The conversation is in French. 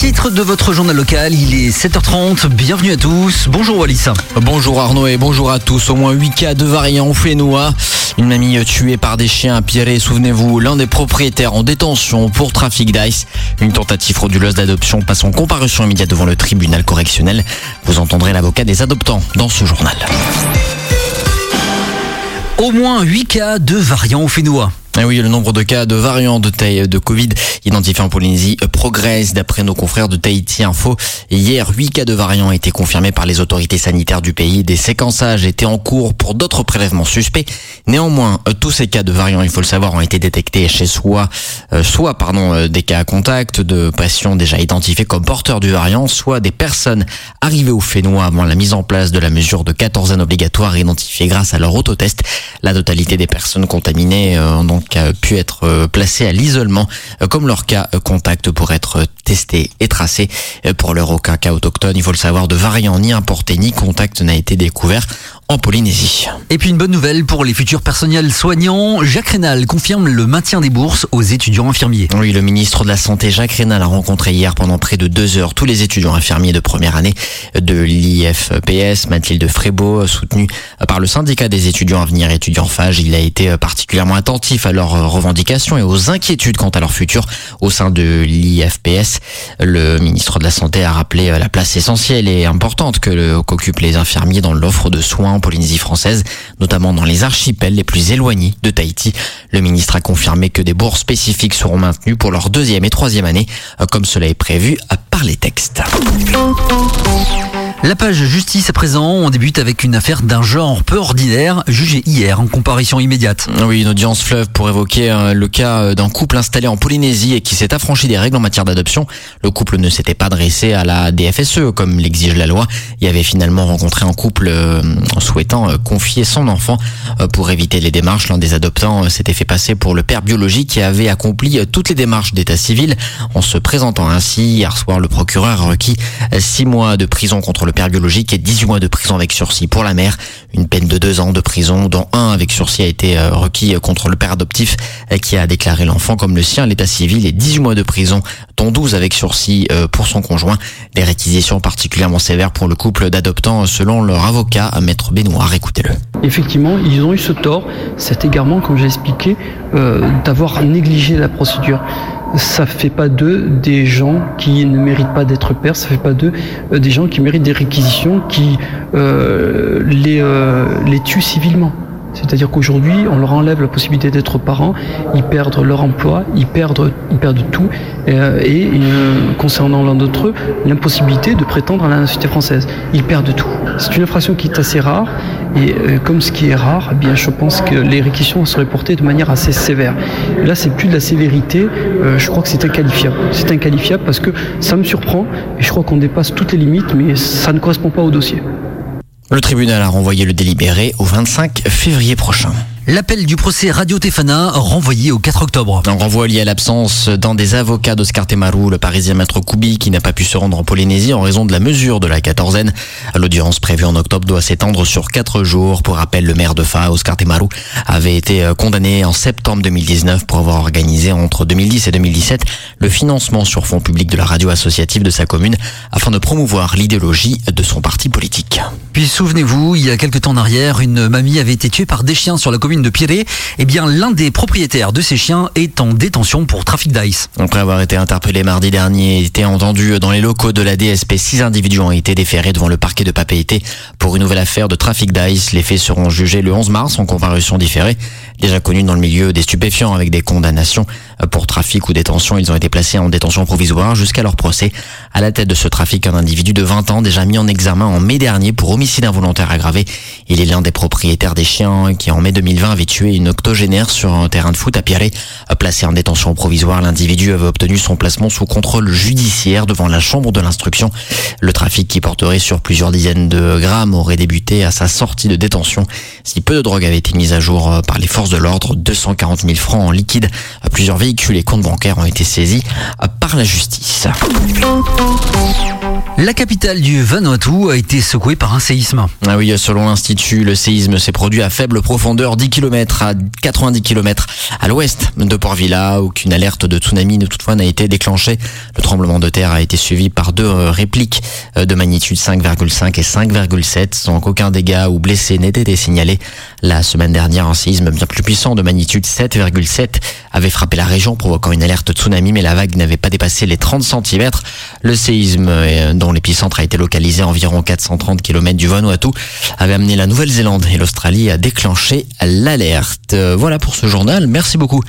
titres de votre journal local, il est 7h30, bienvenue à tous, bonjour Wallis. Bonjour Arnaud et bonjour à tous. Au moins 8 cas de variants fénois. Une mamie tuée par des chiens à Pierre, souvenez-vous, l'un des propriétaires en détention pour trafic d'ice. Une tentative frauduleuse d'adoption passe en comparution immédiate devant le tribunal correctionnel. Vous entendrez l'avocat des adoptants dans ce journal. Au moins 8 cas de variants fénois. Eh oui, le nombre de cas de variants de taille de Covid identifiés en Polynésie progresse d'après nos confrères de Tahiti Info. Hier, huit cas de variants ont été confirmés par les autorités sanitaires du pays. Des séquençages étaient en cours pour d'autres prélèvements suspects. Néanmoins, tous ces cas de variants, il faut le savoir, ont été détectés chez soi, euh, soit pardon, euh, des cas à contact de patients déjà identifiés comme porteurs du variant, soit des personnes arrivées au Fénois avant la mise en place de la mesure de quatorzaine obligatoire identifiée grâce à leur autotest. La totalité des personnes contaminées euh, ont donc pu être euh, placées à l'isolement, euh, comme leur cas contact pour être testé et tracé. Pour leur aucun cas autochtone, il faut le savoir, de variant ni importé ni contact n'a été découvert en Polynésie. Et puis une bonne nouvelle pour les futurs personnels soignants. Jacques Rénal confirme le maintien des bourses aux étudiants infirmiers. Oui, le ministre de la Santé Jacques Rénal a rencontré hier pendant près de deux heures tous les étudiants infirmiers de première année de l'IFPS, Mathilde Frébeau, soutenu par le syndicat des étudiants à venir étudiants FAGE. Il a été particulièrement attentif à leurs revendications et aux inquiétudes quant à leur futur au sein de l'IFPS. Le ministre de la Santé a rappelé la place essentielle et importante que qu'occupent les infirmiers dans l'offre de soins Polynésie française, notamment dans les archipels les plus éloignés de Tahiti. Le ministre a confirmé que des bourses spécifiques seront maintenues pour leur deuxième et troisième année, comme cela est prévu par les textes. La page justice à présent, on débute avec une affaire d'un genre peu ordinaire, jugée hier en comparution immédiate. Oui, une audience fleuve pour évoquer euh, le cas euh, d'un couple installé en Polynésie et qui s'est affranchi des règles en matière d'adoption. Le couple ne s'était pas dressé à la DFSE comme l'exige la loi. Il avait finalement rencontré un couple euh, souhaitant confier son enfant pour éviter les démarches. L'un des adoptants s'était fait passer pour le père biologique qui avait accompli toutes les démarches d'état civil. En se présentant ainsi, hier soir, le procureur a requis six mois de prison contre le le père biologique et 18 mois de prison avec sursis pour la mère. Une peine de deux ans de prison, dont un avec sursis a été euh, requis contre le père adoptif euh, qui a déclaré l'enfant comme le sien l'état civil et 18 mois de prison, dont 12 avec sursis euh, pour son conjoint. Des réquisitions particulièrement sévères pour le couple d'adoptants selon leur avocat, Maître Benoît. Écoutez-le. Effectivement, ils ont eu ce tort, cet égarement, comme j'ai expliqué, d'avoir négligé la procédure ça fait pas d'eux des gens qui ne méritent pas d'être pères, ça fait pas d'eux euh, des gens qui méritent des réquisitions qui euh, les, euh, les tuent civilement. C'est-à-dire qu'aujourd'hui, on leur enlève la possibilité d'être parents, ils perdent leur emploi, ils perdent, tout, euh, et, euh, concernant l'un d'entre eux, l'impossibilité de prétendre à la nationalité française. Ils perdent tout. C'est une infraction qui est assez rare, et euh, comme ce qui est rare, eh bien, je pense que les réquisitions seraient portées de manière assez sévère. là, c'est plus de la sévérité, je crois que c'est inqualifiable. C'est inqualifiable parce que ça me surprend, et je crois qu'on dépasse toutes les limites, mais ça ne correspond pas au dossier. Le tribunal a renvoyé le délibéré au 25 février prochain. L'appel du procès Radio Tefana renvoyé au 4 octobre. Un renvoi lié à l'absence d'un des avocats d'Oscar Temaru, le parisien maître Koubi, qui n'a pas pu se rendre en Polynésie en raison de la mesure de la quatorzaine. L'audience prévue en octobre doit s'étendre sur quatre jours. Pour rappel, le maire de Fa, Oscar Temaru, avait été euh, condamné en septembre 2019 pour avoir organisé entre 2010 et 2017 le financement sur fonds publics de la radio associative de sa commune afin de promouvoir l'idéologie de son parti politique. Puis souvenez-vous, il y a quelques temps en arrière, une mamie avait été tuée par des chiens sur la commune de Pirée, eh bien l'un des propriétaires de ces chiens est en détention pour trafic d'ice. Après avoir été interpellé mardi dernier et été entendu dans les locaux de la DSP, six individus ont été déférés devant le parquet de Papeete pour une nouvelle affaire de trafic d'ice. Les faits seront jugés le 11 mars en comparution différée. Déjà connus dans le milieu des stupéfiants avec des condamnations pour trafic ou détention, ils ont été placés en détention provisoire jusqu'à leur procès. À la tête de ce trafic, un individu de 20 ans déjà mis en examen en mai dernier pour homicide involontaire aggravé. Il est l'un des propriétaires des chiens qui en mai 2020 avait tué une octogénaire sur un terrain de foot à Pierre. Placé en détention provisoire, l'individu avait obtenu son placement sous contrôle judiciaire devant la chambre de l'instruction. Le trafic qui porterait sur plusieurs dizaines de grammes aurait débuté à sa sortie de détention. Si peu de drogue avait été mise à jour par les forces de l'ordre, 240 000 francs en liquide, plusieurs véhicules et comptes bancaires ont été saisis par la justice. La capitale du Vanuatu a été secouée par un séisme. Ah oui, selon l'Institut, le séisme s'est produit à faible profondeur, 10 km à 90 km à l'ouest de Port Villa. Aucune alerte de tsunami de toutefois n'a été déclenchée. Le tremblement de terre a été suivi par deux répliques de magnitude 5,5 et 5,7 sans qu'aucun dégât ou blessé n'ait été signalé. La semaine dernière, un séisme bien plus puissant de magnitude 7,7 avait frappé la région provoquant une alerte tsunami mais la vague n'avait pas dépassé les 30 cm. Le séisme euh, dont l'épicentre a été localisé à environ 430 km du Vanuatu avait amené la Nouvelle-Zélande et l'Australie à déclencher l'alerte. Euh, voilà pour ce journal. Merci beaucoup.